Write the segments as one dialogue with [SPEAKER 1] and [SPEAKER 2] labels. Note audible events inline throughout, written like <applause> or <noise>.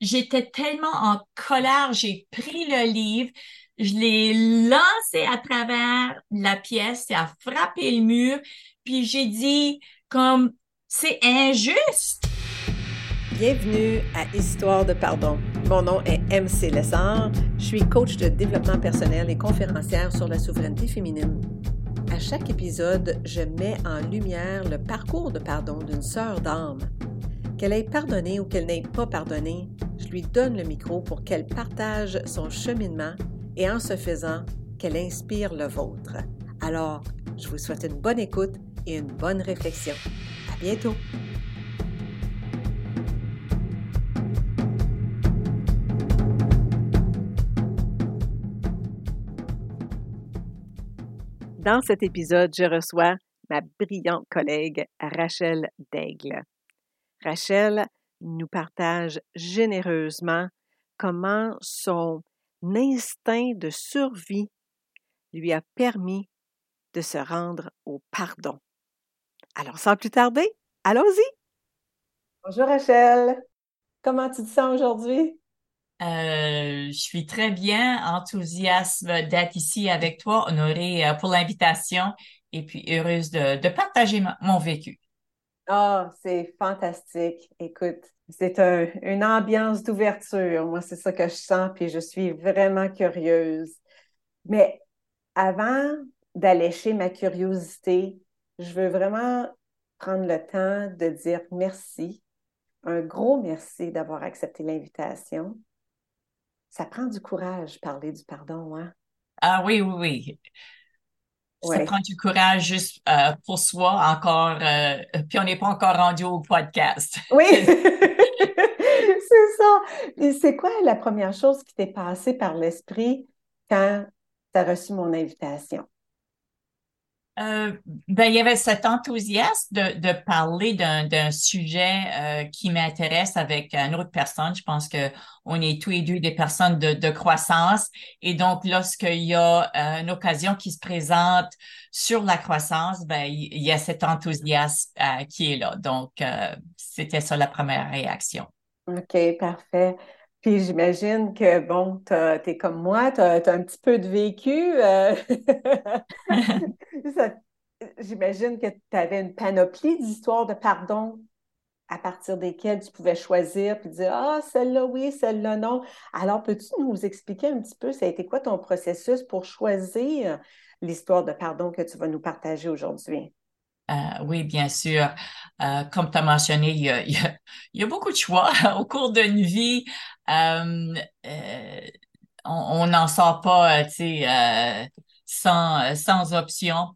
[SPEAKER 1] j'étais tellement en colère, j'ai pris le livre, je l'ai lancé à travers la pièce, ça a frappé le mur, puis j'ai dit comme c'est injuste.
[SPEAKER 2] Bienvenue à Histoire de pardon. Mon nom est MC Lessard. Je suis coach de développement personnel et conférencière sur la souveraineté féminine. À chaque épisode, je mets en lumière le parcours de pardon d'une sœur d'âme. Qu'elle ait pardonné ou qu'elle n'ait pas pardonné, je lui donne le micro pour qu'elle partage son cheminement et en ce faisant, qu'elle inspire le vôtre. Alors, je vous souhaite une bonne écoute et une bonne réflexion. À bientôt! Dans cet épisode, je reçois ma brillante collègue Rachel Daigle. Rachel nous partage généreusement comment son instinct de survie lui a permis de se rendre au pardon. Alors, sans plus tarder, allons-y. Bonjour Rachel. Comment tu te sens aujourd'hui?
[SPEAKER 1] Euh, je suis très bien, enthousiaste d'être ici avec toi, honorée euh, pour l'invitation et puis heureuse de, partager mon vécu.
[SPEAKER 2] Ah, c'est fantastique. Écoute, c'est une ambiance d'ouverture. Moi, c'est ça que je sens, puis je suis vraiment curieuse. Mais avant d'allécher ma curiosité, je veux vraiment prendre le temps de dire merci, un gros merci d'avoir accepté l'invitation. Ça prend du courage, parler du pardon, hein?
[SPEAKER 1] Ah oui, oui, oui. Ça prend du courage juste euh, pour soi encore, euh, puis on n'est pas encore rendu au podcast. <laughs>
[SPEAKER 2] Oui, <laughs> c'est ça. Et c'est quoi la première chose qui t'est passée par l'esprit quand tu as reçu mon invitation?
[SPEAKER 1] Euh, ben, il y avait cet enthousiasme de, de parler d'un sujet euh, qui m'intéresse avec une autre personne. Je pense que on est tous et deux des personnes de, de croissance. Et donc, lorsqu'il y a euh, une occasion qui se présente sur la croissance, ben, il y a cet enthousiasme qui est là. Donc, c'était ça la première réaction.
[SPEAKER 2] OK, parfait. Puis j'imagine que, bon, tu es comme moi, tu as, un petit peu de vécu. <laughs> <laughs> J'imagine que tu avais une panoplie d'histoires de pardon à partir desquelles tu pouvais choisir puis dire Ah, celle-là oui, celle-là non. Alors, peux-tu nous expliquer un petit peu, ça a été quoi ton processus pour choisir l'histoire de pardon que tu vas nous partager aujourd'hui?
[SPEAKER 1] Euh, oui, bien sûr. Euh, comme tu as mentionné, il y a, il, y a, beaucoup de choix <laughs> au cours d'une vie. Euh, on n'en sort pas, tu sais, sans, sans options.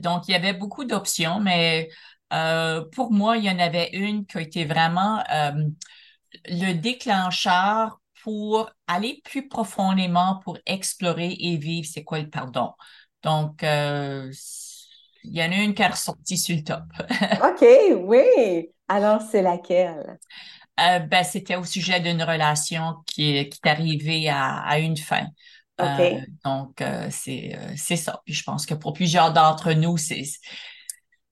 [SPEAKER 1] donc, il y avait beaucoup d'options, mais pour moi, il y en avait une qui a été vraiment le déclencheur pour aller plus profondément, pour explorer et vivre c'est quoi le pardon. Donc, il y en a une qui est ressortie sur le top. <laughs>
[SPEAKER 2] OK, oui. Alors, c'est laquelle?
[SPEAKER 1] Euh, ben, c'était au sujet d'une relation qui, qui est arrivée à, une fin. Euh, donc, euh, c'est, c'est ça. Puis je pense que pour plusieurs d'entre nous, c'est,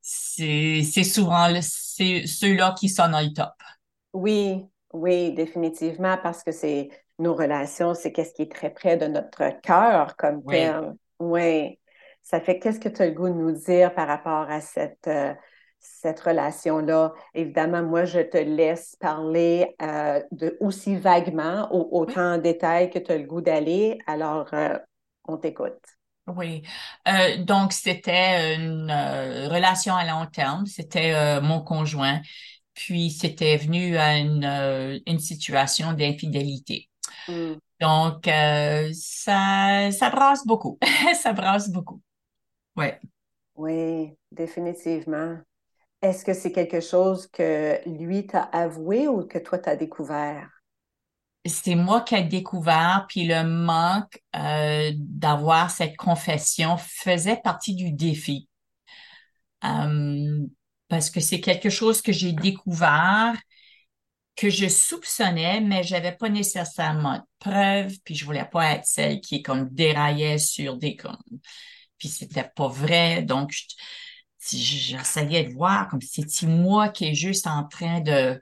[SPEAKER 1] c'est, c'est souvent c'est ceux-là qui sont dans le top.
[SPEAKER 2] Oui, oui, définitivement, parce que c'est nos relations, c'est qu'est-ce qui est très près de notre cœur comme tel. Oui. Ça fait qu'est-ce que tu as le goût de nous dire par rapport à cette, euh, cette relation-là? Évidemment, moi, je te laisse parler euh, de, aussi vaguement, autant en détail que tu as le goût d'aller. Alors, euh, on t'écoute.
[SPEAKER 1] Oui. donc, c'était une relation à long terme. C'était mon conjoint. Puis, c'était venu à une, une situation d'infidélité. Hmm. Donc, ça, ça brasse beaucoup. <laughs> ça brasse beaucoup. Ouais.
[SPEAKER 2] Oui, définitivement. Est-ce que c'est quelque chose que lui t'a avoué ou que toi t'as découvert?
[SPEAKER 1] C'est moi qui ai découvert, puis le manque euh, d'avoir cette confession faisait partie du défi. Euh, parce que c'est quelque chose que j'ai découvert, que je soupçonnais, mais j'avais pas nécessairement de preuves, puis je voulais pas être celle qui comme déraillait sur des comme puis c'était pas vrai. Donc, j'essayais de voir comme si c'était moi qui est juste en train de,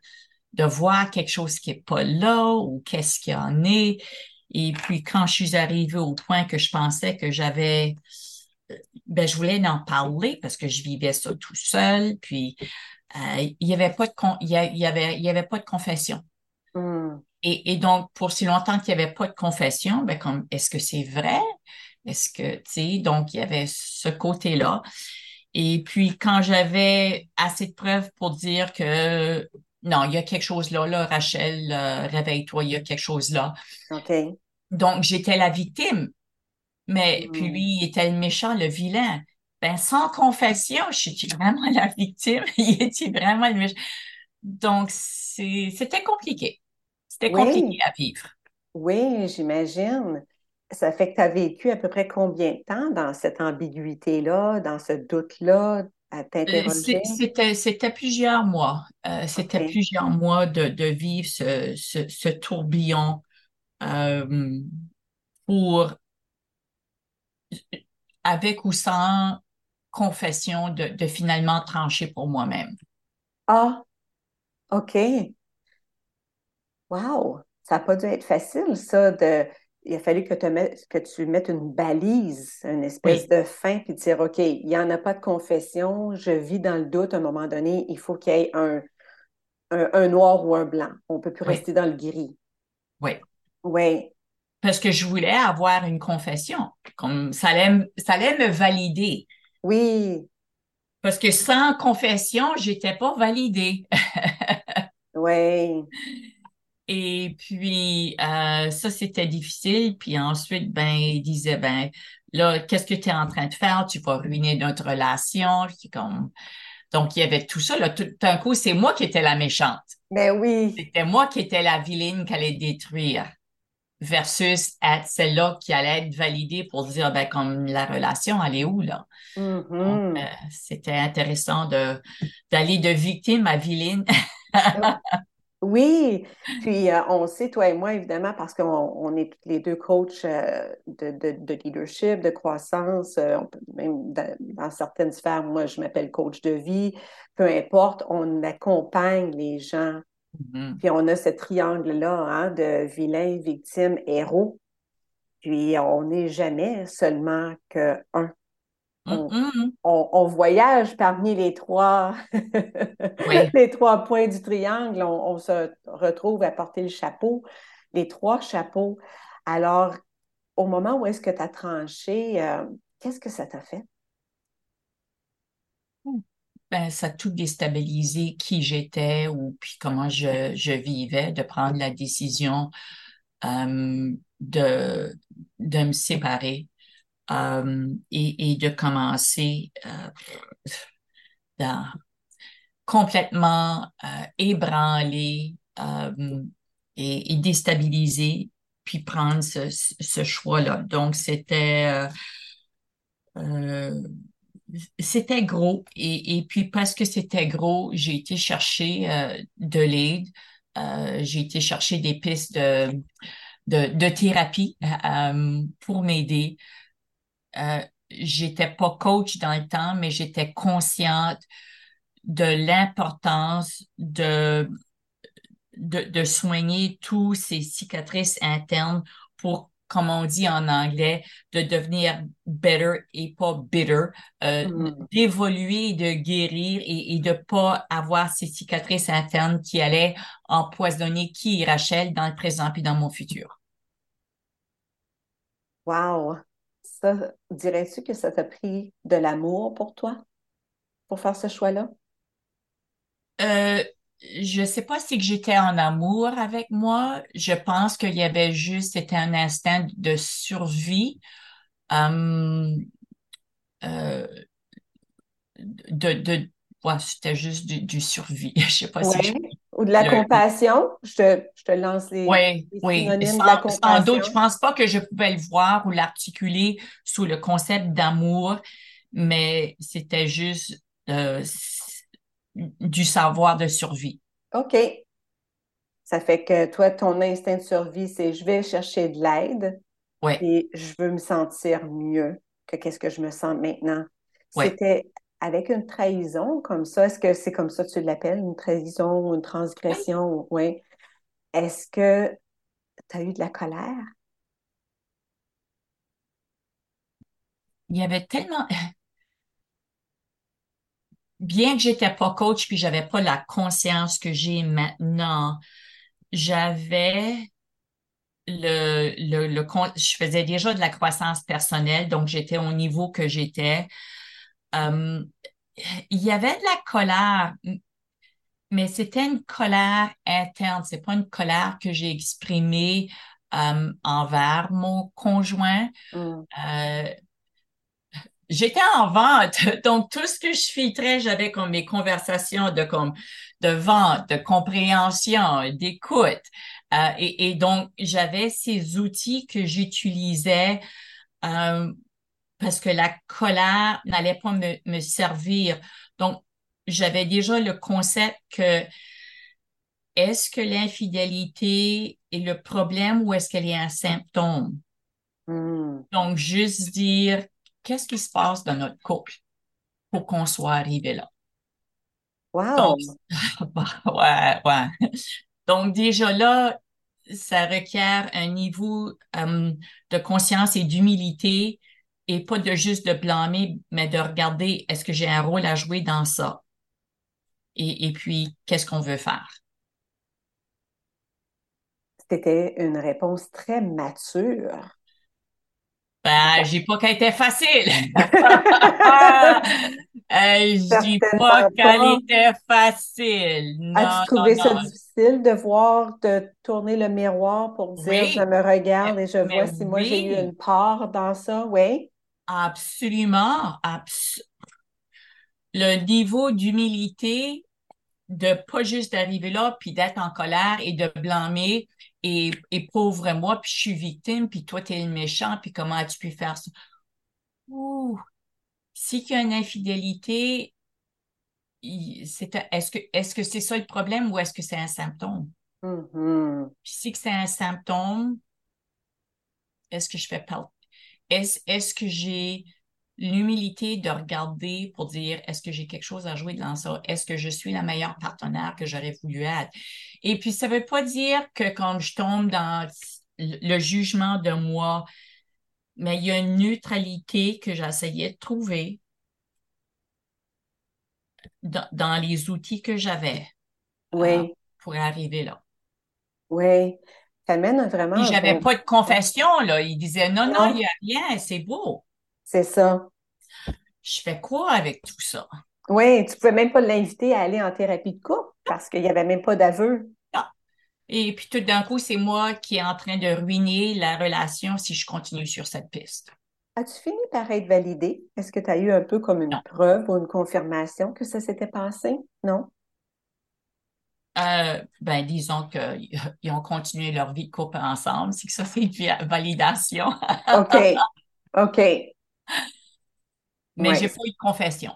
[SPEAKER 1] de voir quelque chose qui est pas là ou qu'est-ce qu'il y en est. Et puis, quand je suis arrivée au point que je pensais que j'avais, ben, je voulais en parler parce que je vivais ça tout seul. Puis, euh, il y avait pas de, y avait, y avait pas de confession.
[SPEAKER 2] Hmm.
[SPEAKER 1] Et, et, donc, pour si longtemps qu'il n'y avait pas de confession, ben, comme, est-ce que c'est vrai? Est-ce que, tu sais, donc, il y avait ce côté-là. Et puis, quand j'avais assez de preuves pour dire que non, il y a quelque chose là, là, Rachel, euh, réveille-toi, il y a quelque chose là.
[SPEAKER 2] OK.
[SPEAKER 1] Donc, j'étais la victime. Mais
[SPEAKER 2] Hmm.
[SPEAKER 1] puis lui, il était le méchant, le vilain. Ben, sans confession, je suis <laughs> vraiment la victime. <laughs> il était vraiment le méchant. Donc, c'était compliqué. C'était
[SPEAKER 2] Oui.
[SPEAKER 1] compliqué à vivre.
[SPEAKER 2] Oui, j'imagine. Ça fait que tu as vécu à peu près combien de temps dans cette ambiguïté-là, dans ce doute-là, à
[SPEAKER 1] Euh,
[SPEAKER 2] t'interroger?
[SPEAKER 1] C'était, plusieurs mois. Euh, c'était plusieurs mois de, de vivre ce, ce, ce tourbillon euh, pour, avec ou sans confession, de, de finalement trancher pour moi-même.
[SPEAKER 2] Ah, OK. Wow. Ça n'a pas dû être facile, ça, de... Il a fallu que, te mettes- que tu mettes une balise, une espèce
[SPEAKER 1] Oui,
[SPEAKER 2] de fin, puis dire, OK, il n'y en a pas de confession, je vis dans le doute, à un moment donné, il faut qu'il y ait un, un, un noir ou un blanc. On ne peut plus
[SPEAKER 1] oui,
[SPEAKER 2] rester dans le gris.
[SPEAKER 1] oui.
[SPEAKER 2] Oui,
[SPEAKER 1] Parce que je voulais avoir une confession. Comme ça allait, me- ça allait me valider.
[SPEAKER 2] oui,
[SPEAKER 1] Parce que sans confession, j'étais pas validée. <laughs>
[SPEAKER 2] oui.
[SPEAKER 1] Et puis, euh, ça, c'était difficile. Puis ensuite, ben, il disait, ben, là, qu'est-ce que tu es en train de faire? Tu vas ruiner notre relation. Comme... Donc, il y avait tout ça. Là. Tout d'un coup, c'est moi qui étais la méchante.
[SPEAKER 2] Ben oui.
[SPEAKER 1] C'était moi qui étais la vilaine qui allait détruire versus être celle-là qui allait être validée pour dire, ben, comme la relation, elle est où, là? Donc, euh, c'était intéressant de, d'aller de victime à vilaine. <laughs>
[SPEAKER 2] Oui, puis euh, on sait, toi et moi, évidemment, parce qu'on on est les deux coachs euh, de, de, de leadership, de croissance, euh, on peut- même dans, dans certaines sphères, moi, je m'appelle coach de vie, peu importe, on accompagne les gens,
[SPEAKER 1] Mhm.
[SPEAKER 2] puis on a ce triangle-là hein, de vilain, victime, héros, puis on n'est jamais seulement qu'un. On,
[SPEAKER 1] Mhm.
[SPEAKER 2] on, on voyage parmi les trois,
[SPEAKER 1] Oui. <laughs>
[SPEAKER 2] les trois points du triangle. On, on se retrouve à porter le chapeau, les trois chapeaux. Alors, au moment où est-ce que tu as tranché, euh, qu'est-ce que ça t'a fait?
[SPEAKER 1] Ben, ça a tout déstabilisé qui j'étais ou puis comment je, je vivais, de prendre la décision euh, de, de me séparer euh, et, de commencer euh, complètement euh, ébranlé euh, et, et déstabilisé, puis prendre ce, choix-là. Donc, c'était c'était gros. Et, puis, parce que c'était gros, j'ai été chercher de l'aide. J'ai été chercher des pistes de, de, thérapie pour m'aider. Euh, j'étais pas coach dans le temps, mais j'étais consciente de l'importance de, de, de soigner tous ces cicatrices internes pour, comme on dit en anglais, de devenir better et pas bitter, euh,
[SPEAKER 2] Mm.
[SPEAKER 1] d'évoluer, de guérir et, et de pas avoir ces cicatrices internes qui allaient empoisonner qui Rachel dans le présent puis dans mon futur.
[SPEAKER 2] Wow! Ça, dirais-tu que ça t'a pris de l'amour pour toi, pour faire ce choix-là?
[SPEAKER 1] Euh, je sais pas si j'étais en amour avec moi. Je pense qu'il y avait juste, c'était un instinct de survie. Euh, euh, de, de, ouais, c'était juste du, du survie. <laughs> Je sais pas si je.
[SPEAKER 2] Ou de la
[SPEAKER 1] le,
[SPEAKER 2] compassion? Je te, je te lance les,
[SPEAKER 1] oui,
[SPEAKER 2] les
[SPEAKER 1] oui.
[SPEAKER 2] synonymes de la
[SPEAKER 1] Sans, sans doute, je pense pas que je pouvais le voir ou l'articuler sous le concept d'amour, mais c'était juste euh, du savoir de survie.
[SPEAKER 2] OK. Ça fait que toi, ton instinct de survie, c'est je vais chercher de l'aide
[SPEAKER 1] Oui,
[SPEAKER 2] et je veux me sentir mieux que qu'est-ce que je me sens maintenant. C'était avec une trahison comme ça, est-ce que c'est comme ça que tu l'appelles, une trahison une transgression? Oui. Est-ce que tu as eu de la colère?
[SPEAKER 1] Il y avait tellement, <laughs> bien que j'étais pas coach puis j'avais pas la conscience que j'ai maintenant, j'avais le, le, le, je faisais déjà de la croissance personnelle, donc j'étais au niveau que j'étais. Euh, il y avait de la colère, mais c'était une colère interne. C'est pas une colère que j'ai exprimée euh, envers mon conjoint. Mm. Euh, j'étais en vente, <laughs> donc tout ce que je filtrais, j'avais comme mes conversations de comme de vente, de compréhension, d'écoute. Euh, et, donc j'avais ces outils que j'utilisais parce que la colère n'allait pas me, me servir. Donc j'avais déjà le concept que est-ce que l'infidélité est le problème ou est-ce qu'elle est un symptôme? Hmm. Donc, juste dire qu'est-ce qui se passe dans notre couple pour qu'on soit arrivé là?
[SPEAKER 2] Wow! <laughs>
[SPEAKER 1] ouais, ouais. Donc, déjà là, ça requiert un niveau euh, de conscience et d'humilité et pas de juste de blâmer, mais de regarder est-ce que j'ai un rôle à jouer dans ça? Et, et puis, qu'est-ce qu'on veut faire?
[SPEAKER 2] C'était une réponse très mature.
[SPEAKER 1] Ben, j'ai pas qu'elle était facile. <laughs> je dis pas qu'elle était facile.
[SPEAKER 2] As-tu trouvé ça difficile de voir, de tourner le miroir pour dire je me regarde et je vois si moi j'ai eu une part dans ça? Oui.
[SPEAKER 1] Absolument. le niveau d'humilité de pas juste d'arriver là puis d'être en colère et de blâmer et, pauvre moi puis je suis victime puis toi tu es le méchant puis comment as-tu pu faire ça? Ouh. si qu'il y a une infidélité c'est est-ce que est-ce que c'est ça le problème ou est-ce que c'est un symptôme?
[SPEAKER 2] Mm-hmm.
[SPEAKER 1] puis si que c'est un symptôme est-ce que je fais est-ce que j'ai l'humilité de regarder pour dire est-ce que j'ai quelque chose à jouer dans ça? Est-ce que je suis la meilleure partenaire que j'aurais voulu être? Et puis, ça ne veut pas dire que quand je tombe dans le jugement de moi, mais il y a une neutralité que j'essayais de trouver dans, les outils que j'avais
[SPEAKER 2] oui.
[SPEAKER 1] pour arriver là.
[SPEAKER 2] Oui. Ça mène vraiment.
[SPEAKER 1] j'avais pas de confession, là. Il disait non, non, il n'y a rien, c'est beau.
[SPEAKER 2] C'est ça.
[SPEAKER 1] Je fais quoi avec tout ça?
[SPEAKER 2] Oui, tu ne pouvais même pas l'inviter à aller en thérapie de couple parce qu'il n'y avait même pas d'aveu.
[SPEAKER 1] Et puis tout d'un coup, c'est moi qui est en train de ruiner la relation si je continue sur cette piste.
[SPEAKER 2] As-tu fini par être validé? Est-ce que tu as eu un peu comme une preuve ou une confirmation que ça s'était passé? Non?
[SPEAKER 1] Euh, ben, disons qu'ils <laughs> ont continué leur vie de couple ensemble, c'est que ça, c'est une validation.
[SPEAKER 2] OK. OK.
[SPEAKER 1] Mais j'ai pas eu de confession.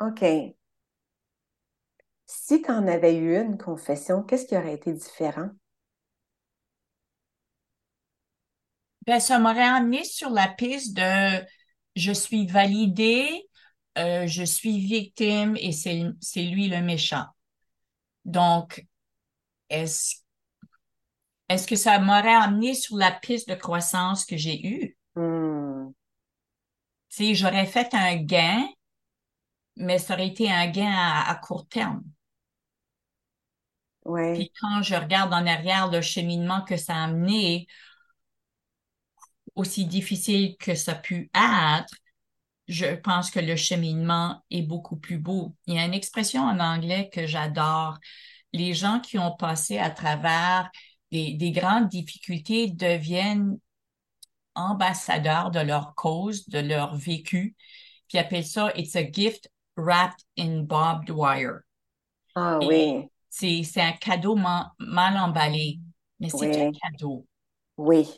[SPEAKER 2] OK. Si tu en avais eu une confession, qu'est-ce qui aurait été différent?
[SPEAKER 1] Ben, ça m'aurait amené sur la piste de je suis validée, euh, je suis victime et c'est lui le méchant. Donc, est-ce est-ce que ça m'aurait amené sur la piste de croissance que j'ai eue?
[SPEAKER 2] Hmm
[SPEAKER 1] sais, j'aurais fait un gain, mais ça aurait été un gain à, court terme.
[SPEAKER 2] Ouais.
[SPEAKER 1] Puis quand je regarde en arrière le cheminement que ça a amené, aussi difficile que ça a pu être, je pense que le cheminement est beaucoup plus beau. Il y a une expression en anglais que j'adore. Les gens qui ont passé à travers des, des grandes difficultés deviennent ambassadeurs de leur cause, de leur vécu, puis appellent ça It's a gift wrapped in barbed wire.
[SPEAKER 2] Ah oui.
[SPEAKER 1] C'est un cadeau mal emballé, mais c'est un cadeau.
[SPEAKER 2] Oui.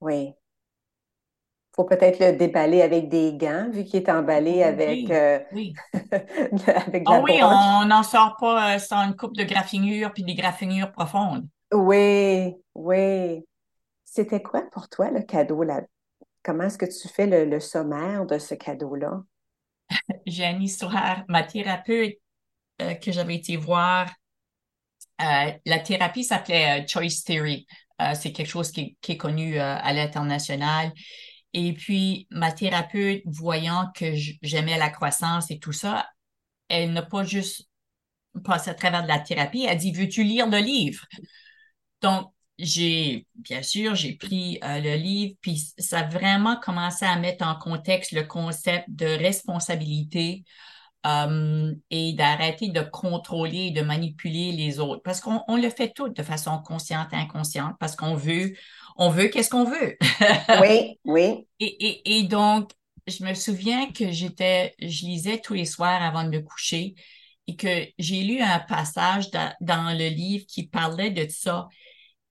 [SPEAKER 2] Oui. Faut peut-être le déballer avec des gants, vu qu'il est emballé avec, euh,
[SPEAKER 1] oui.
[SPEAKER 2] avec <laughs>
[SPEAKER 1] ah oui, on n'en sort pas euh, sans une coupe de graffinure puis des graffinures profondes.
[SPEAKER 2] Oui, oui. C'était quoi pour toi le cadeau? Là? Comment est-ce que tu fais le, sommaire de ce cadeau-là?
[SPEAKER 1] j'ai une histoire. Ma thérapeute euh, que j'avais été voir, euh, la thérapie s'appelait Choice Theory. c'est quelque chose qui, qui est connu à l'international. Et puis, ma thérapeute, voyant que j'aimais la croissance et tout ça, elle n'a pas juste passé à travers de la thérapie, elle dit, veux-tu lire le livre? Donc, j'ai, bien sûr, j'ai pris euh, le livre, puis ça a vraiment commencé à mettre en contexte le concept de responsabilité euh, et d'arrêter de contrôler et de manipuler les autres. Parce qu'on on le fait tout de façon consciente et inconsciente, parce qu'on veut, on veut qu'est-ce qu'on veut. <laughs>
[SPEAKER 2] oui, oui.
[SPEAKER 1] Et, et, et, donc, je me souviens que j'étais, je lisais tous les soirs avant de me coucher et que j'ai lu un passage dans, dans le livre qui parlait de ça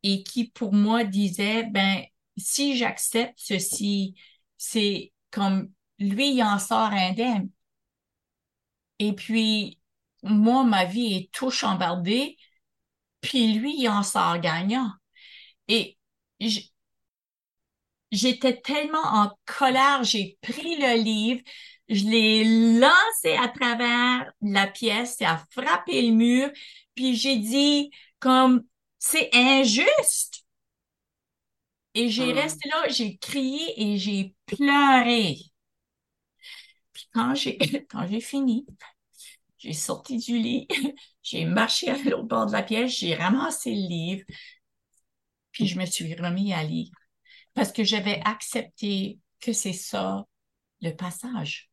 [SPEAKER 1] et qui, pour moi, disait, ben, si j'accepte ceci, c'est comme lui, il en sort indemne. Et puis, moi, ma vie est tout chambardée, puis lui, il en sort gagnant. Et j'étais tellement en colère, j'ai pris le livre, je l'ai lancé à travers la pièce, ça a frappé le mur, puis j'ai dit comme c'est injuste. Et j'ai ah. resté là, j'ai crié et j'ai pleuré. Puis quand j'ai <laughs> quand j'ai fini, j'ai sorti du lit, <laughs> j'ai marché à l'autre bord de la pièce, j'ai ramassé le livre, puis je me suis remis à lire parce que j'avais accepté que c'est ça le passage.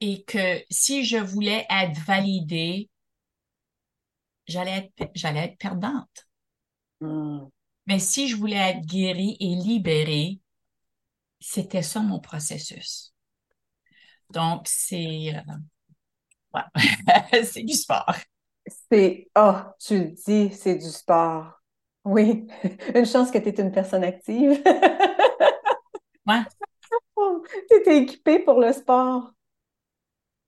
[SPEAKER 1] Et que si je voulais être validée, j'allais être, j'allais être perdante. Hmm. Mais si je voulais être guérie et libérée, c'était ça mon processus. Donc, c'est euh, <laughs> c'est du sport.
[SPEAKER 2] C'est, oh, tu le dis, c'est du sport. Oui, <laughs> une chance que tu es une personne active. <laughs>
[SPEAKER 1] ouais.
[SPEAKER 2] tu étais équipée pour le sport.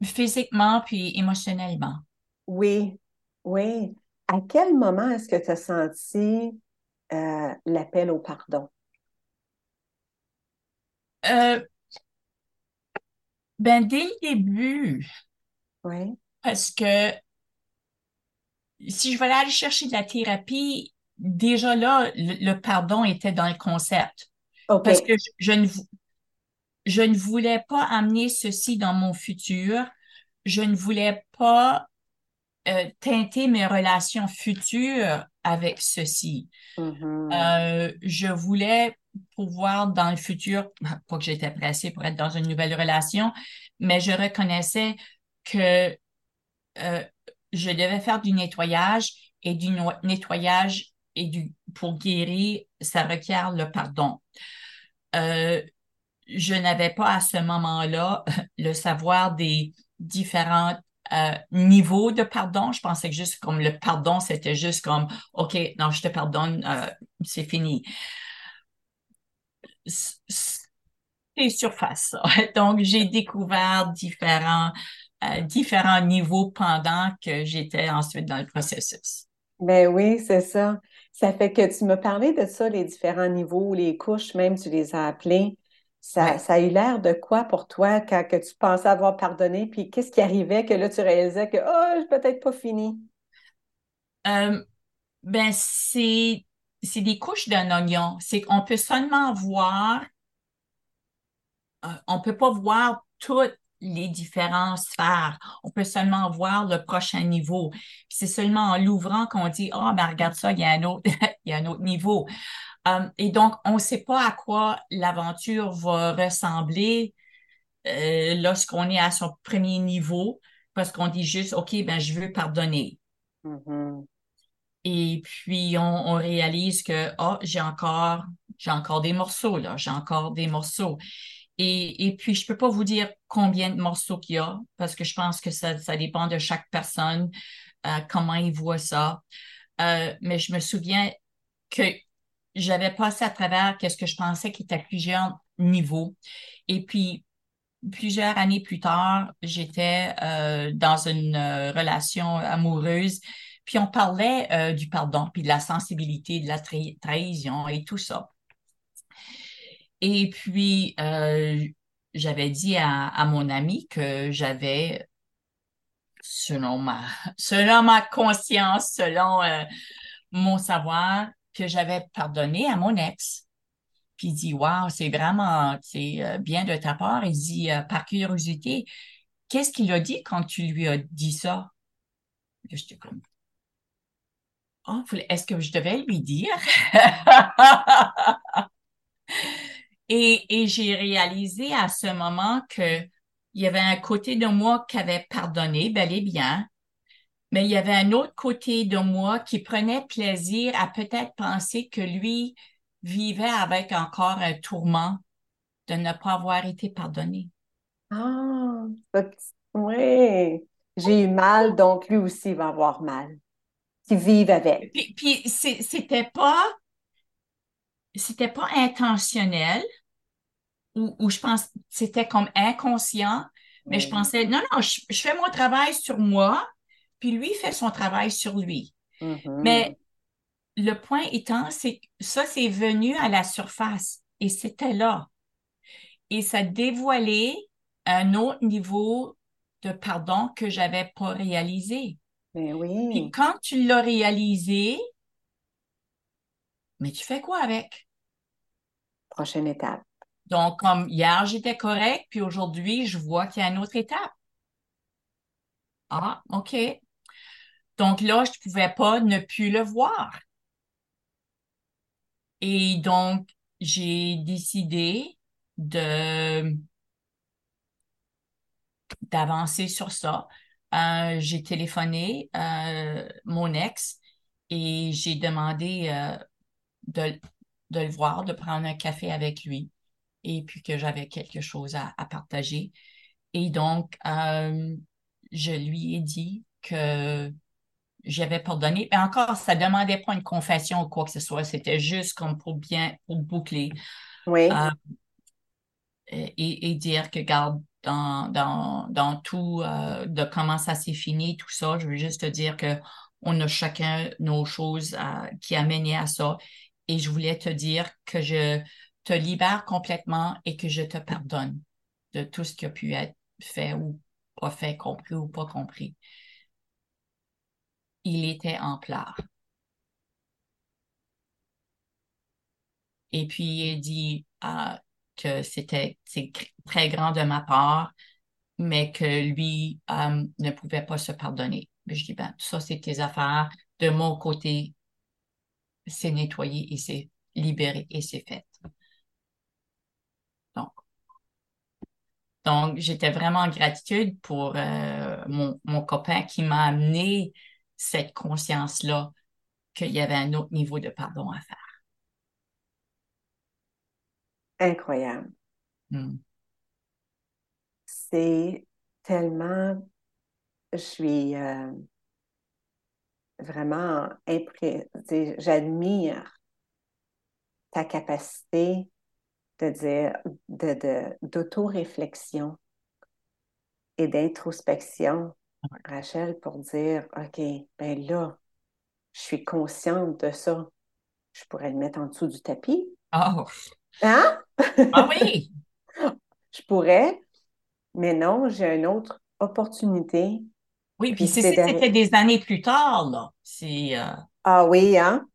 [SPEAKER 1] Physiquement puis émotionnellement.
[SPEAKER 2] Oui, oui. À quel moment est-ce que tu as senti euh, l'appel au pardon?
[SPEAKER 1] Euh, ben, dès le début.
[SPEAKER 2] Oui.
[SPEAKER 1] Parce que si je voulais aller chercher de la thérapie, déjà là, le, pardon était dans le concept. Parce que je, ne, je ne voulais pas amener ceci dans mon futur. Je ne voulais pas euh, teinter mes relations futures avec ceci.
[SPEAKER 2] Mm-hmm.
[SPEAKER 1] Euh, je voulais pouvoir dans le futur, <laughs> pas que j'étais pressée pour être dans une nouvelle relation, mais je reconnaissais que euh, je devais faire du nettoyage et du nettoyage et du, pour guérir, ça requiert le pardon. Euh, je n'avais pas à ce moment-là <laughs> le savoir des différents euh, niveaux de pardon. Je pensais que juste comme le pardon, c'était juste comme, OK, non, je te pardonne, euh, c'est fini. C'est surface. <laughs> Donc, j'ai découvert différents, différents niveaux pendant que j'étais ensuite dans le processus.
[SPEAKER 2] Ben oui, c'est ça. Ça fait que tu m'as parlé de ça, les différents niveaux, les couches, même tu les as appelées. Ça, ça a eu l'air de quoi pour toi quand que tu pensais avoir pardonné, puis qu'est-ce qui arrivait que là, tu réalisais que oh, je peut-être pas fini?
[SPEAKER 1] Euh, ben, c'est, des couches d'un oignon. C'est qu'on peut seulement voir, euh, on peut pas voir toutes les différentes sphères. On peut seulement voir le prochain niveau. c'est seulement en l'ouvrant qu'on dit, ah, oh, ben regarde ça, il y a un autre, <laughs> il y a un autre niveau. Um, et donc, on ne sait pas à quoi l'aventure va ressembler euh, lorsqu'on est à son premier niveau, parce qu'on dit juste, OK, ben je veux pardonner.
[SPEAKER 2] Mm-hmm.
[SPEAKER 1] Et puis, on, réalise que, oh, j'ai encore, j'ai encore des morceaux, là, j'ai encore des morceaux. Et, puis, je peux pas vous dire combien de morceaux qu'il y a, parce que je pense que ça, dépend de chaque personne, euh, comment il voit ça. Euh, mais je me souviens que j'avais passé à travers qu'est-ce que je pensais qui était plusieurs niveaux. Et puis, plusieurs années plus tard, j'étais euh, dans une relation amoureuse, puis on parlait du pardon, puis de la sensibilité, de la trahison et tout ça. Et puis, euh, j'avais dit à, mon ami que j'avais, selon ma, <laughs> selon ma conscience, selon euh, mon savoir, que j'avais pardonné à mon ex. Puis il dit, wow, c'est vraiment euh, bien de ta part. Il dit, par curiosité, qu'est-ce qu'il a dit quand tu lui as dit ça? Comme, oh, est-ce que je devais lui dire? <laughs> et, et j'ai réalisé à ce moment que il y avait un côté de moi qui avait pardonné bel et bien, mais il y avait un autre côté de moi qui prenait plaisir à peut-être penser que lui vivait avec encore un tourment de ne pas avoir été pardonné.
[SPEAKER 2] Ah, oui. J'ai eu mal, donc lui aussi va avoir mal. Qui vive avec.
[SPEAKER 1] Puis, puis c'était pas, c'était pas intentionnel, ou, je pense c'était comme inconscient, mais je pensais, non, non, je, fais mon travail sur moi, puis lui fait son travail sur lui.
[SPEAKER 2] Mm-hmm.
[SPEAKER 1] Mais le point étant, c'est que ça, c'est venu à la surface et c'était là. Et ça dévoilait un autre niveau de pardon que j'avais pas réalisé.
[SPEAKER 2] Mais oui.
[SPEAKER 1] Puis quand tu l'as réalisé, mais tu fais quoi avec?
[SPEAKER 2] Prochaine étape.
[SPEAKER 1] Donc, comme hier, j'étais correct, puis aujourd'hui, je vois qu'il y a une autre étape. Ah, OK. Donc là, je ne pouvais pas ne plus le voir. Et donc, j'ai décidé d'avancer sur ça. Euh, j'ai téléphoné euh, mon ex et j'ai demandé euh, de, le voir, de prendre un café avec lui et puis que j'avais quelque chose à, partager. Et donc, euh, je lui ai dit que j'avais pardonné. Mais encore, ça demandait pas une confession ou quoi que ce soit. C'était juste comme pour bien, pour boucler.
[SPEAKER 2] Oui.
[SPEAKER 1] Euh, et, dire que, garde, dans, dans, dans tout, euh, de comment ça s'est fini, tout ça, je veux juste te dire que on a chacun nos choses qui a mené à ça. Et je voulais te dire que je, te libère complètement et que je te pardonne de tout ce qui a pu être fait ou pas fait, compris ou pas compris. Il était en pleurs. Et puis il dit ah, que c'était très grand de ma part, mais que lui euh, ne pouvait pas se pardonner. je dis, ben, ça, c'est tes affaires. De mon côté, c'est nettoyé et c'est libéré et c'est fait. Donc, j'étais vraiment en gratitude pour euh, mon, mon, copain qui m'a amené cette conscience-là qu'il y avait un autre niveau de pardon à faire.
[SPEAKER 2] Incroyable.
[SPEAKER 1] Hmm.
[SPEAKER 2] C'est tellement, je suis euh, vraiment impressionnée, j'admire ta capacité de dire, de, d'auto-réflexion et d'introspection, Rachel, pour dire, OK, ben là, je suis consciente de ça. Je pourrais le mettre en dessous du tapis.
[SPEAKER 1] Oh.
[SPEAKER 2] Hein?
[SPEAKER 1] Ah oui! <laughs>
[SPEAKER 2] je pourrais, mais non, j'ai une autre opportunité.
[SPEAKER 1] Oui, puis, si c'était des années plus tard, là. C'est. Euh,
[SPEAKER 2] ah oui, hein?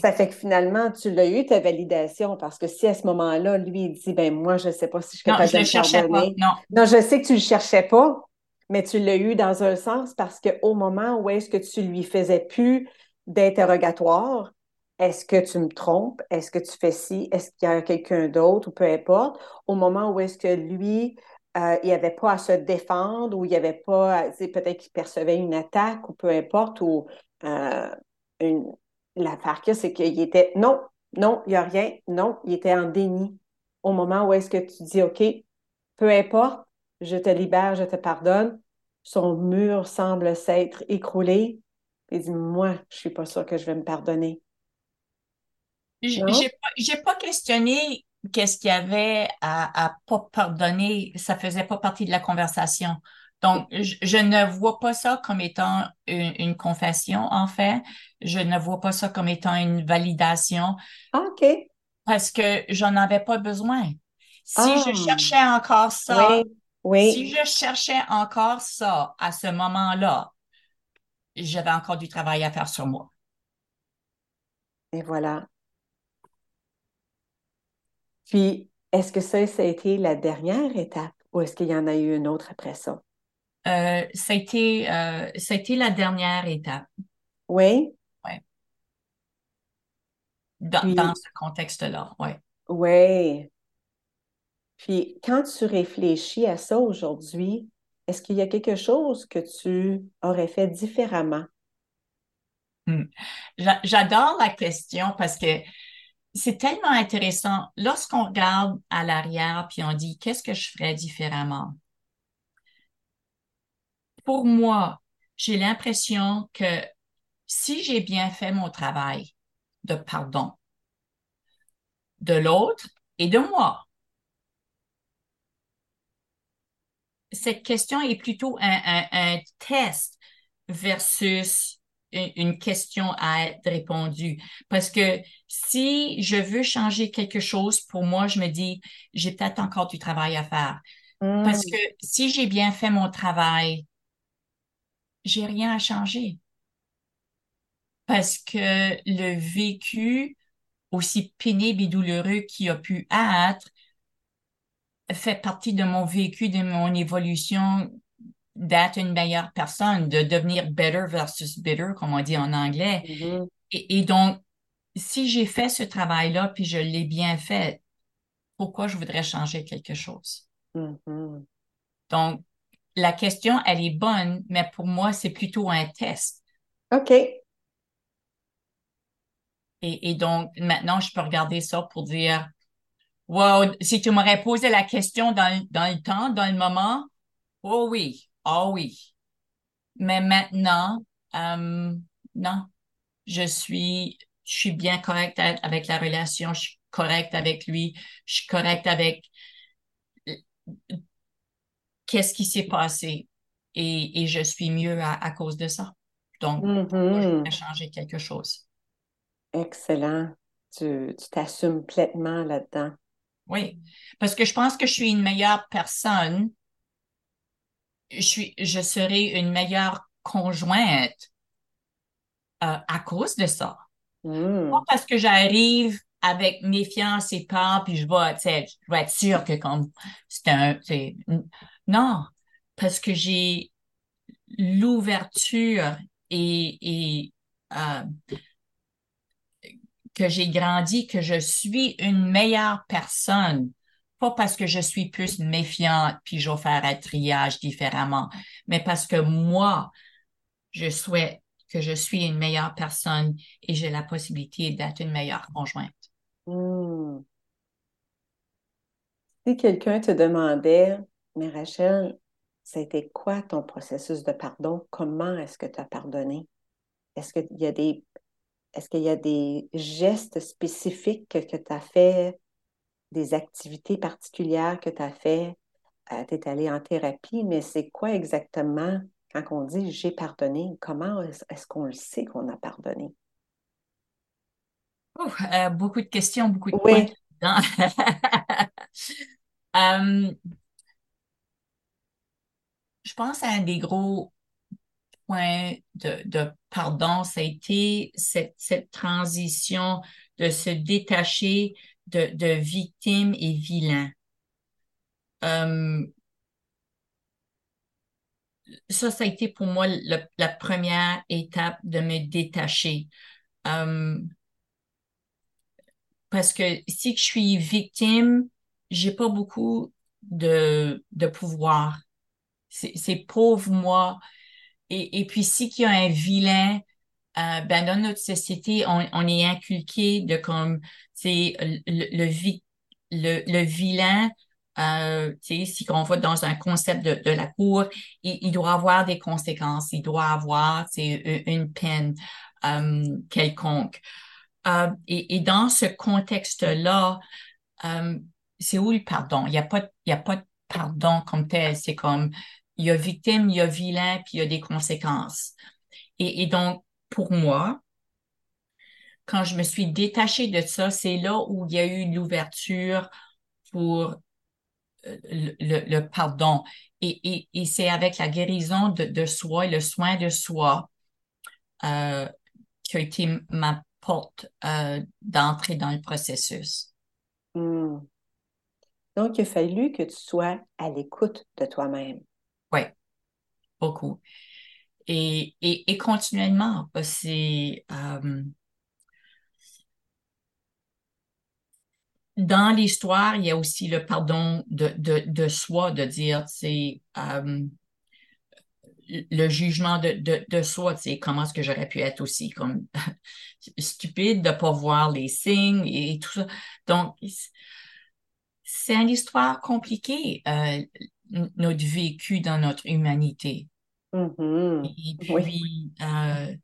[SPEAKER 1] Ça
[SPEAKER 2] fait que finalement, tu l'as eu, ta validation, parce que si à ce moment-là, lui, il dit, ben moi, je ne sais pas si je suis capable de le cherchais Pas,
[SPEAKER 1] non.
[SPEAKER 2] non, je sais que tu ne le cherchais pas, mais tu l'as eu dans un sens parce qu'au moment où est-ce que tu lui faisais plus d'interrogatoire, est-ce que tu me trompes? Est-ce que tu fais ci? Est-ce qu'il y a quelqu'un d'autre ou peu importe? Au moment où est-ce que lui, euh, il n'y avait pas à se défendre ou il n'y avait pas, peut-être qu'il percevait une attaque ou peu importe, ou euh, une, L'affaire que c'est qu'il était non, non, il n'y a rien, non, il était en déni. Au moment où est-ce que tu dis OK, peu importe, je te libère, je te pardonne, son mur semble s'être écroulé. Il dit Moi, je ne suis pas sûre que je vais me pardonner.
[SPEAKER 1] J'ai pas, pas questionné qu'est-ce qu'il y avait à, ne pas pardonner. Ça faisait pas partie de la conversation. Donc, je, ne vois pas ça comme étant une, confession, en fait. Je ne vois pas ça comme étant une validation.
[SPEAKER 2] Ah, OK.
[SPEAKER 1] Parce que j'en avais pas besoin. Si je
[SPEAKER 2] Ah,
[SPEAKER 1] cherchais encore ça,
[SPEAKER 2] oui,
[SPEAKER 1] si je cherchais encore ça à ce moment-là, j'avais encore du travail à faire sur moi.
[SPEAKER 2] Et voilà. Puis, est-ce que ça, ça a été la dernière étape ou est-ce qu'il y en a eu une autre après ça?
[SPEAKER 1] Euh, ça a été, euh, ça a été la dernière étape,
[SPEAKER 2] Oui.
[SPEAKER 1] ouais, dans, ce contexte-là, ouais.
[SPEAKER 2] oui. Puis, quand tu réfléchis à ça aujourd'hui, est-ce qu'il y a quelque chose que tu aurais fait différemment?
[SPEAKER 1] Hmm. J'a- J'adore la question parce que c'est tellement intéressant. Lorsqu'on regarde à l'arrière puis on dit qu'est-ce que je ferais différemment? Pour moi, j'ai l'impression que si j'ai bien fait mon travail de pardon de l'autre et de moi, cette question est plutôt un, un, un test versus une, une question à être répondue. Parce que si je veux changer quelque chose, pour moi, je me dis, j'ai peut-être encore du travail à faire. Parce que si j'ai bien fait mon travail, j'ai rien à changer. Parce que le vécu, aussi pénible et douloureux qu'il a pu être, fait partie de mon vécu, de mon évolution d'être une meilleure personne, de devenir better versus bitter, comme on dit en anglais.
[SPEAKER 2] mhm,
[SPEAKER 1] Et, et donc, si j'ai fait ce travail-là, puis je l'ai bien fait, pourquoi je voudrais changer quelque chose?
[SPEAKER 2] mhm.
[SPEAKER 1] Donc, la question, elle est bonne, mais pour moi, c'est plutôt un test.
[SPEAKER 2] OK.
[SPEAKER 1] Et, et donc, maintenant, je peux regarder ça pour dire, wow, si tu m'aurais posé la question dans, le- dans le temps, dans le moment, oh oui, oh oui. Mais maintenant, euh, non, je suis, je suis bien correcte avec la relation, je suis correcte avec lui, je suis correcte avec qu'est-ce qui s'est passé et, et je suis mieux à, à cause de ça. Donc, pourquoi je voudrais
[SPEAKER 2] Mhm.
[SPEAKER 1] changer quelque chose?
[SPEAKER 2] Excellent. Tu, t'assumes pleinement là-dedans.
[SPEAKER 1] Oui, parce que je pense que je suis une meilleure personne, je suis, je serai une meilleure conjointe euh, à cause de ça. Pas
[SPEAKER 2] Hmm.
[SPEAKER 1] parce que j'arrive avec méfiance et peur, puis je vais, tu sais, je vais être sûre que comme c'est un, non, parce que j'ai l'ouverture et, euh, que j'ai grandi, que je suis une meilleure personne. Pas parce que je suis plus méfiante, puis je vais faire un triage différemment, mais parce que moi, je souhaite que je suis une meilleure personne et j'ai la possibilité d'être une meilleure conjointe.
[SPEAKER 2] Hmm. Si quelqu'un te demandait, mais Rachel, c'était quoi ton processus de pardon? Comment est-ce que tu as pardonné? Est-ce qu'il y a des, est-ce qu'il y a des gestes spécifiques que, tu as fait, des activités particulières que tu as fait? tu es allé en thérapie, mais c'est quoi exactement quand on dit j'ai pardonné? Comment est-ce qu'on le sait qu'on a pardonné?
[SPEAKER 1] Euh, beaucoup de questions, beaucoup de points
[SPEAKER 2] Oui. <laughs>
[SPEAKER 1] Euh, pense à un des gros points de, pardon, ça a été cette, transition de se détacher de, de victime et vilain. Euh, ça, ça a été pour moi la première étape de me détacher. Euh, parce que si je suis victime, j'ai pas beaucoup de, de pouvoir. C'est, pauvre moi. Et, et puis, si qu'il y a un vilain, euh, ben dans notre société, on, est inculqué de comme, c'est le, le, vi- le, le vilain, euh, si on va dans un concept de, de la cour, il, il doit avoir des conséquences, il doit avoir, une peine euh, quelconque. Et, et dans ce contexte-là, c'est où le pardon? Il n'y a a pas de pardon comme tel. C'est comme, il y a victime, il y a vilain, puis il y a des conséquences. Et, et donc, pour moi, quand je me suis détachée de ça, c'est là où il y a eu l'ouverture pour le, pardon. Et, c'est avec la guérison de, soi et le soin de soi euh, qui a été ma porte euh, d'entrée dans le processus.
[SPEAKER 2] Hmm. Donc, il a fallu que tu sois à l'écoute de toi-même.
[SPEAKER 1] Oui, beaucoup. Et, et, et continuellement, c'est euh, dans l'histoire, il y a aussi le pardon de, de, de soi, de dire, c'est euh, le jugement de, de, de soi, comment est-ce que j'aurais pu être aussi comme <laughs> stupide de ne pas voir les signes et tout ça. Donc, c'est une histoire compliquée, euh, notre vécu dans notre humanité.
[SPEAKER 2] Mm-hmm.
[SPEAKER 1] Et puis, euh,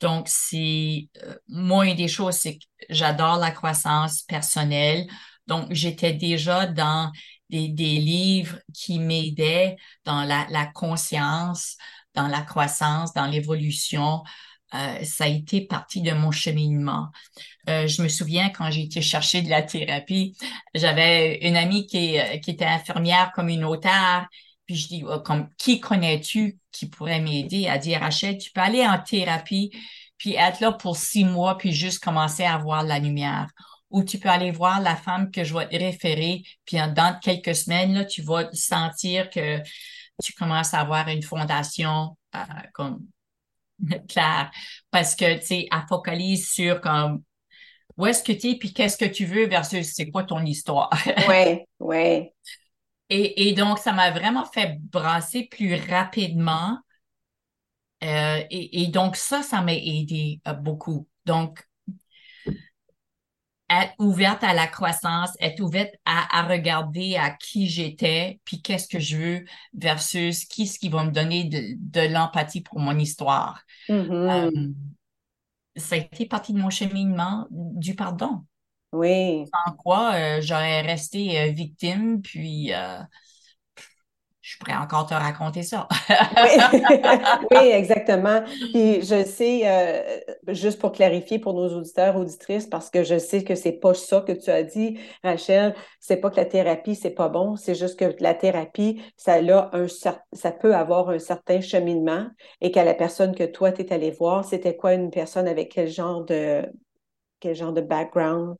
[SPEAKER 1] donc, c'est euh, moi, une des choses, c'est que j'adore la croissance personnelle. Donc, j'étais déjà dans des, des livres qui m'aidaient dans la, la, conscience, dans la croissance, dans l'évolution. Euh, ça a été partie de mon cheminement. Euh, je me souviens quand j'ai été chercher de la thérapie, j'avais une amie qui, euh, qui était infirmière communautaire puis je dis, oh, comme, qui connais-tu qui pourrait m'aider? À dire, Rachel, tu peux aller en thérapie, puis être là pour six mois, puis juste commencer à voir la lumière. Ou tu peux aller voir la femme que je vais te référer, puis dans quelques semaines, là, tu vas sentir que tu commences à avoir une fondation comme <laughs> claire. Parce que, tu sais, elle focalise sur comme où est-ce que tu es, puis qu'est-ce que tu veux versus c'est quoi ton histoire. <laughs>
[SPEAKER 2] Oui, oui.
[SPEAKER 1] Et, et donc, ça m'a vraiment fait brasser plus rapidement. Euh, et, et, donc, ça, ça m'a aidé euh, beaucoup. Donc, être ouverte à la croissance, être ouverte à, à regarder à qui j'étais, puis qu'est-ce que je veux versus qui ce qui va me donner de, de l'empathie pour mon histoire.
[SPEAKER 2] Mm-hmm.
[SPEAKER 1] Euh, ça a été partie de mon cheminement du pardon.
[SPEAKER 2] Oui.
[SPEAKER 1] Sans quoi euh, j'aurais resté euh, victime, puis je pourrais encore te raconter ça.
[SPEAKER 2] oui. <laughs> oui, exactement. Puis je sais, juste pour clarifier pour nos auditeurs, auditrices, parce que je sais que c'est pas ça que tu as dit, Rachel, c'est pas que la thérapie, c'est pas bon, c'est juste que la thérapie, ça, a un, ça peut avoir un certain cheminement et qu'à la personne que toi, tu es allé voir, c'était quoi une personne avec quel genre de quel genre de background?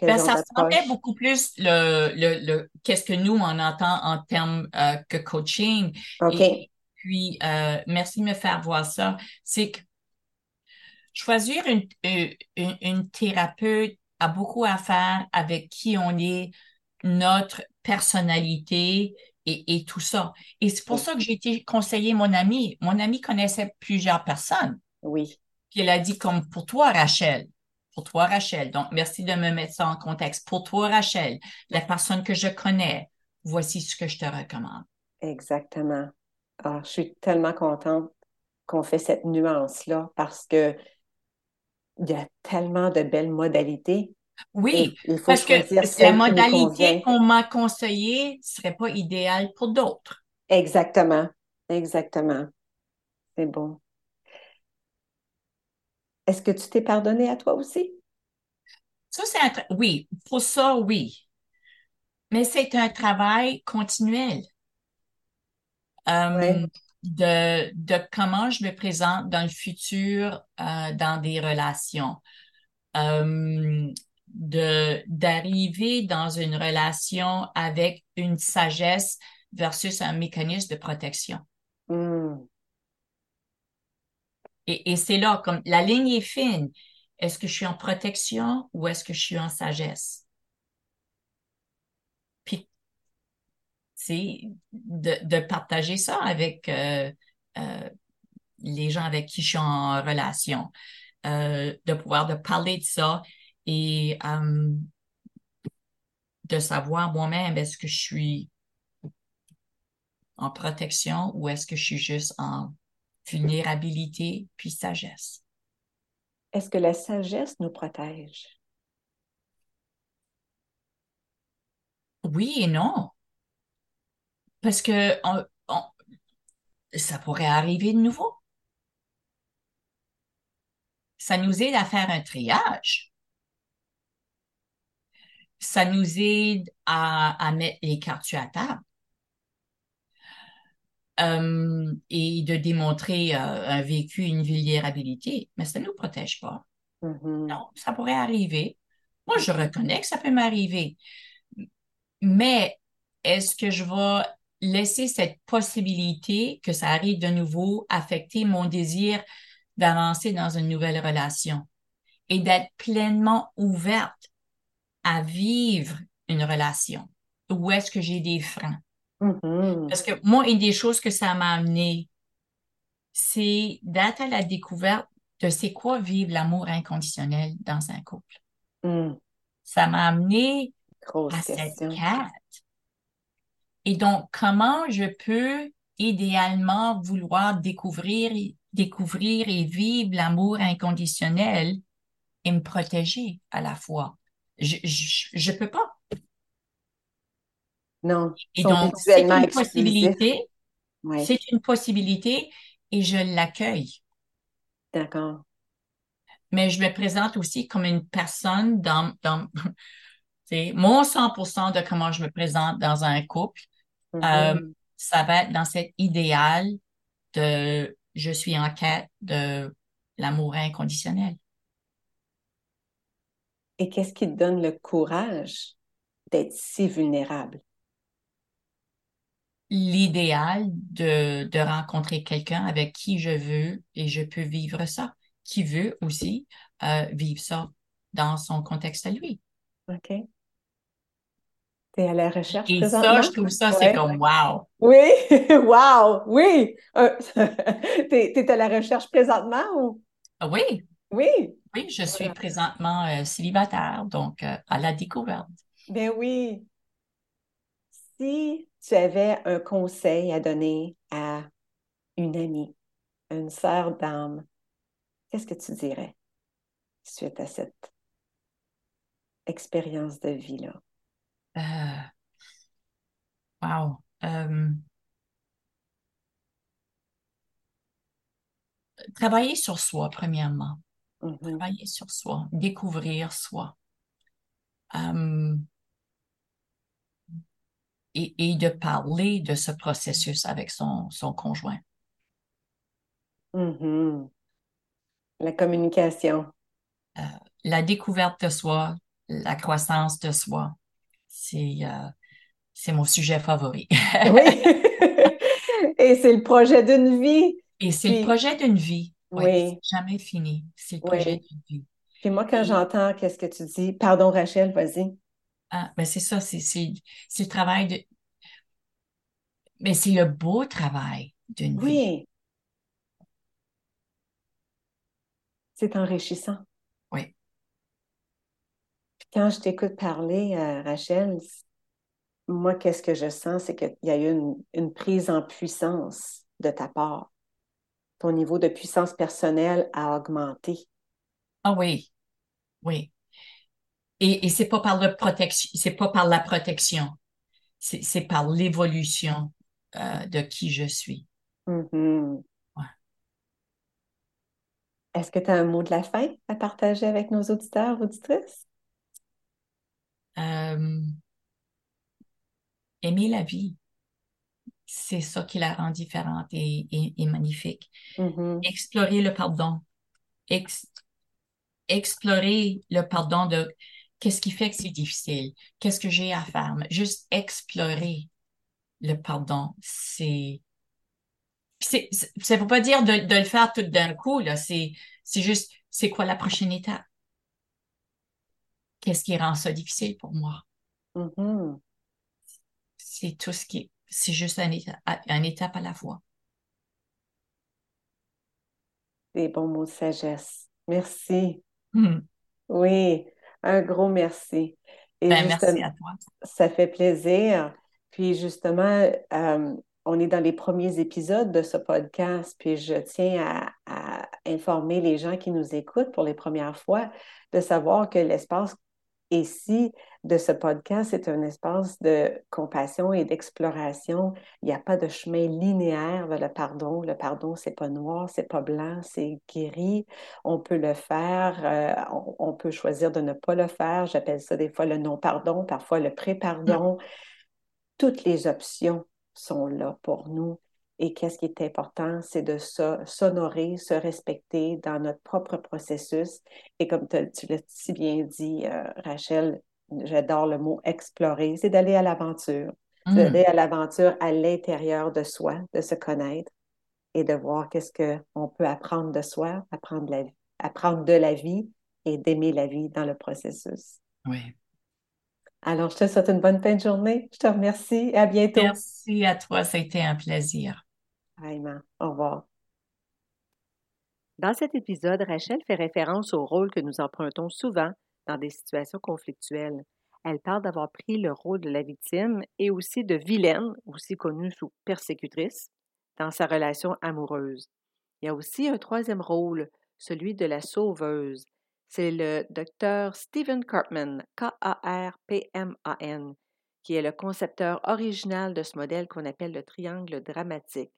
[SPEAKER 1] Ben, ça sentait beaucoup plus le, le, le qu'est-ce que nous, on entend en termes euh, que coaching.
[SPEAKER 2] OK.
[SPEAKER 1] Et puis, euh, merci de me faire voir ça. C'est que choisir une, euh, une, une, thérapeute a beaucoup à faire avec qui on est, notre personnalité et, et tout ça. Et c'est pour ça que j'ai été conseiller mon ami. Mon ami connaissait plusieurs personnes.
[SPEAKER 2] Oui.
[SPEAKER 1] Puis elle a dit, comme pour toi, Rachel, pour toi, Rachel. Donc, merci de me mettre ça en contexte. Pour toi, Rachel, la personne que je connais, voici ce que je te recommande.
[SPEAKER 2] Exactement. Ah, je suis tellement contente qu'on fait cette nuance-là parce que il y a tellement de belles modalités.
[SPEAKER 1] Oui, parce que la modalité qu'on m'a conseillée ne serait pas idéale pour d'autres.
[SPEAKER 2] Exactement, exactement. C'est bon. Est-ce que tu t'es pardonné à toi aussi?
[SPEAKER 1] Ça, c'est un oui, pour ça, oui. Mais c'est un travail continuel. Euh, de, de comment je me présente dans le futur euh, dans des relations. Euh, de d'arriver dans une relation avec une sagesse versus un mécanisme de protection.
[SPEAKER 2] Hmm.
[SPEAKER 1] Et, c'est là, comme la ligne est fine. Est-ce que je suis en protection ou est-ce que je suis en sagesse? Puis, c'est de, de, partager ça avec euh, euh, les gens avec qui je suis en relation, euh, de pouvoir de parler de ça et de savoir moi-même est-ce que je suis en protection ou est-ce que je suis juste en vulnérabilité, puis sagesse.
[SPEAKER 2] Est-ce que la sagesse nous protège?
[SPEAKER 1] Oui et non. Parce que ça pourrait arriver de nouveau. Ça nous aide à faire un triage. ça nous aide à, mettre les cartes sur la table. Euh, et de démontrer euh, un vécu, une vulnérabilité, mais ça ne nous protège pas.
[SPEAKER 2] Mm-hmm.
[SPEAKER 1] Non, ça pourrait arriver. Moi, je reconnais que ça peut m'arriver. Mais est-ce que je vais laisser cette possibilité que ça arrive de nouveau affecter mon désir d'avancer dans une nouvelle relation et d'être pleinement ouverte à vivre une relation? Ou est-ce que j'ai des freins?
[SPEAKER 2] Mm-hmm.
[SPEAKER 1] Parce que moi, une des choses que ça m'a amené, c'est d'être à la découverte de c'est quoi vivre l'amour inconditionnel dans un couple.
[SPEAKER 2] Mm.
[SPEAKER 1] Ça m'a amené
[SPEAKER 2] Grosse
[SPEAKER 1] à cette quête. Et donc, comment je peux idéalement vouloir découvrir, découvrir et vivre l'amour inconditionnel et me protéger à la fois? Je, je peux pas.
[SPEAKER 2] Non.
[SPEAKER 1] Et donc, c'est une possibilité, c'est une possibilité et je l'accueille.
[SPEAKER 2] d'accord.
[SPEAKER 1] Mais je me présente aussi comme une personne dans, dans <laughs> mon 100% de comment je me présente dans un couple. Euh, ça va être dans cet idéal de je suis en quête de l'amour inconditionnel.
[SPEAKER 2] Et qu'est-ce qui te donne le courage d'être si vulnérable?
[SPEAKER 1] L'idéal de, de rencontrer quelqu'un avec qui je veux et je peux vivre ça, qui veut aussi euh, vivre ça dans son contexte à lui.
[SPEAKER 2] OK. Tu es à la recherche
[SPEAKER 1] Et ça, je trouve ça, c'est comme wow.
[SPEAKER 2] Oui, <laughs> wow, oui. Euh, <laughs> T'es es à la recherche présentement ou?
[SPEAKER 1] Oui,
[SPEAKER 2] Oui,
[SPEAKER 1] oui, je suis présentement euh, célibataire, donc euh, à la découverte.
[SPEAKER 2] ben oui. Si tu avais un conseil à donner à une amie, à une sœur d'âme, qu'est-ce que tu dirais suite à cette expérience de vie-là?
[SPEAKER 1] Euh, wow. Euh, travailler sur soi, premièrement.
[SPEAKER 2] Mhm.
[SPEAKER 1] Travailler sur soi, découvrir soi. Euh, et, et de parler de ce processus avec son, son conjoint.
[SPEAKER 2] Mhm. La communication.
[SPEAKER 1] La découverte de soi, la croissance de soi, c'est euh, mon sujet favori.
[SPEAKER 2] Oui. <laughs> <laughs> Et c'est le projet d'une vie.
[SPEAKER 1] Et c'est
[SPEAKER 2] Puis-
[SPEAKER 1] le projet d'une vie. Oui,
[SPEAKER 2] Oui.
[SPEAKER 1] c'est jamais fini. C'est le
[SPEAKER 2] Oui.
[SPEAKER 1] projet d'une vie.
[SPEAKER 2] Puis moi, quand j'entends qu'est-ce que tu dis, pardon Rachel, vas-y.
[SPEAKER 1] Ah, ben c'est ça, c'est c'est c'est le travail de. Mais c'est le beau travail d'une vie.
[SPEAKER 2] Oui. C'est enrichissant.
[SPEAKER 1] Oui.
[SPEAKER 2] Puis quand je t'écoute parler, euh, Rachel, moi, qu'est-ce que je sens, c'est qu'il y a eu une, une prise en puissance de ta part. Ton niveau de puissance personnelle a augmenté.
[SPEAKER 1] Ah oui, oui. Et, et c'est pas par le protection, c'est pas par la protection, c'est c'est par l'évolution euh, de qui je suis.
[SPEAKER 2] Mhm.
[SPEAKER 1] Ouais.
[SPEAKER 2] Est-ce que tu as un mot de la fin à partager avec nos auditeurs, auditrices?
[SPEAKER 1] Euh, aimer la vie, c'est ça qui la rend différente et, et, et magnifique.
[SPEAKER 2] Mhm.
[SPEAKER 1] Explorer le pardon, Ex- explorer le pardon de qu'est-ce qui fait que c'est difficile, qu'est-ce que j'ai à faire, mais juste explorer le pardon, c'est ça veut pas dire de, de le faire tout d'un coup là, c'est juste c'est quoi la prochaine étape? Qu'est-ce qui rend ça difficile pour moi?
[SPEAKER 2] Mhm.
[SPEAKER 1] C'est tout ce qui c'est juste un étape, un étape à la fois.
[SPEAKER 2] Des bons mots de sagesse. Merci.
[SPEAKER 1] Hmm.
[SPEAKER 2] Oui, un gros merci. Et
[SPEAKER 1] Ben, merci à toi.
[SPEAKER 2] ça fait plaisir. Puis justement, euh, on est dans les premiers épisodes de ce podcast, puis je tiens à, à informer les gens qui nous écoutent pour les premières fois de savoir que l'espace Et si de ce podcast est un espace de compassion et d'exploration, il n'y a pas de chemin linéaire vers le pardon. Le pardon, c'est pas noir, c'est pas blanc, c'est gris. On peut le faire, euh, on, peut choisir de ne pas le faire. J'appelle ça des fois le non-pardon, parfois le pré-pardon. Toutes les options sont là pour nous. Et qu'est-ce qui est important, c'est de s'honorer, se respecter dans notre propre processus. Et comme tu l'as si bien dit, euh, Rachel, j'adore le mot explorer, c'est d'aller à l'aventure. Mm. d'aller à l'aventure à l'intérieur de soi, de se connaître et de voir qu'est-ce qu'on peut apprendre de soi, apprendre, la, apprendre de la vie et d'aimer la vie dans le processus.
[SPEAKER 1] Oui.
[SPEAKER 2] Alors, je te souhaite une bonne fin de journée. Je te remercie et à bientôt.
[SPEAKER 1] Merci à toi, ça a été un plaisir.
[SPEAKER 2] Au revoir. Dans cet épisode, Rachel fait référence au rôle que nous empruntons souvent dans des situations conflictuelles. Elle parle d'avoir pris le rôle de la victime et aussi de vilaine, aussi connue sous persécutrice, dans sa relation amoureuse. Il y a aussi un troisième rôle, celui de la sauveuse. C'est le docteur Stephen Cartman, K-A-R-P-M-A-N, qui est le concepteur original de ce modèle qu'on appelle le triangle dramatique.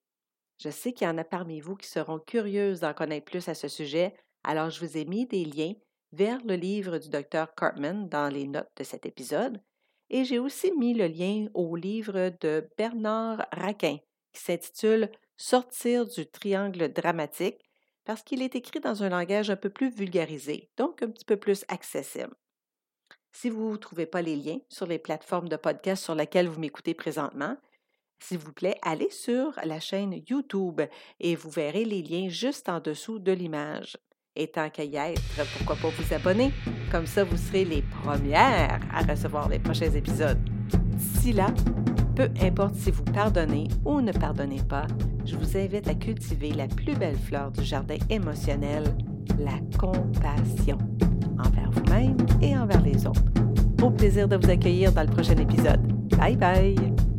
[SPEAKER 2] Je sais qu'il y en a parmi vous qui seront curieuses d'en connaître plus à ce sujet, alors je vous ai mis des liens vers le livre du docteur Cartman dans les notes de cet épisode, et j'ai aussi mis le lien au livre de Bernard Raquin qui s'intitule Sortir du triangle dramatique parce qu'il est écrit dans un langage un peu plus vulgarisé, donc un petit peu plus accessible. Si vous ne trouvez pas les liens sur les plateformes de podcast sur lesquelles vous m'écoutez présentement, s'il vous plaît, allez sur la chaîne YouTube et vous verrez les liens juste en dessous de l'image. Et tant qu'à y être, pourquoi pas vous abonner? Comme ça, vous serez les premières à recevoir les prochains épisodes. D'ici là, peu importe si vous pardonnez ou ne pardonnez pas, je vous invite à cultiver la plus belle fleur du jardin émotionnel, la compassion, envers vous-même et envers les autres. Au plaisir de vous accueillir dans le prochain épisode. Bye bye!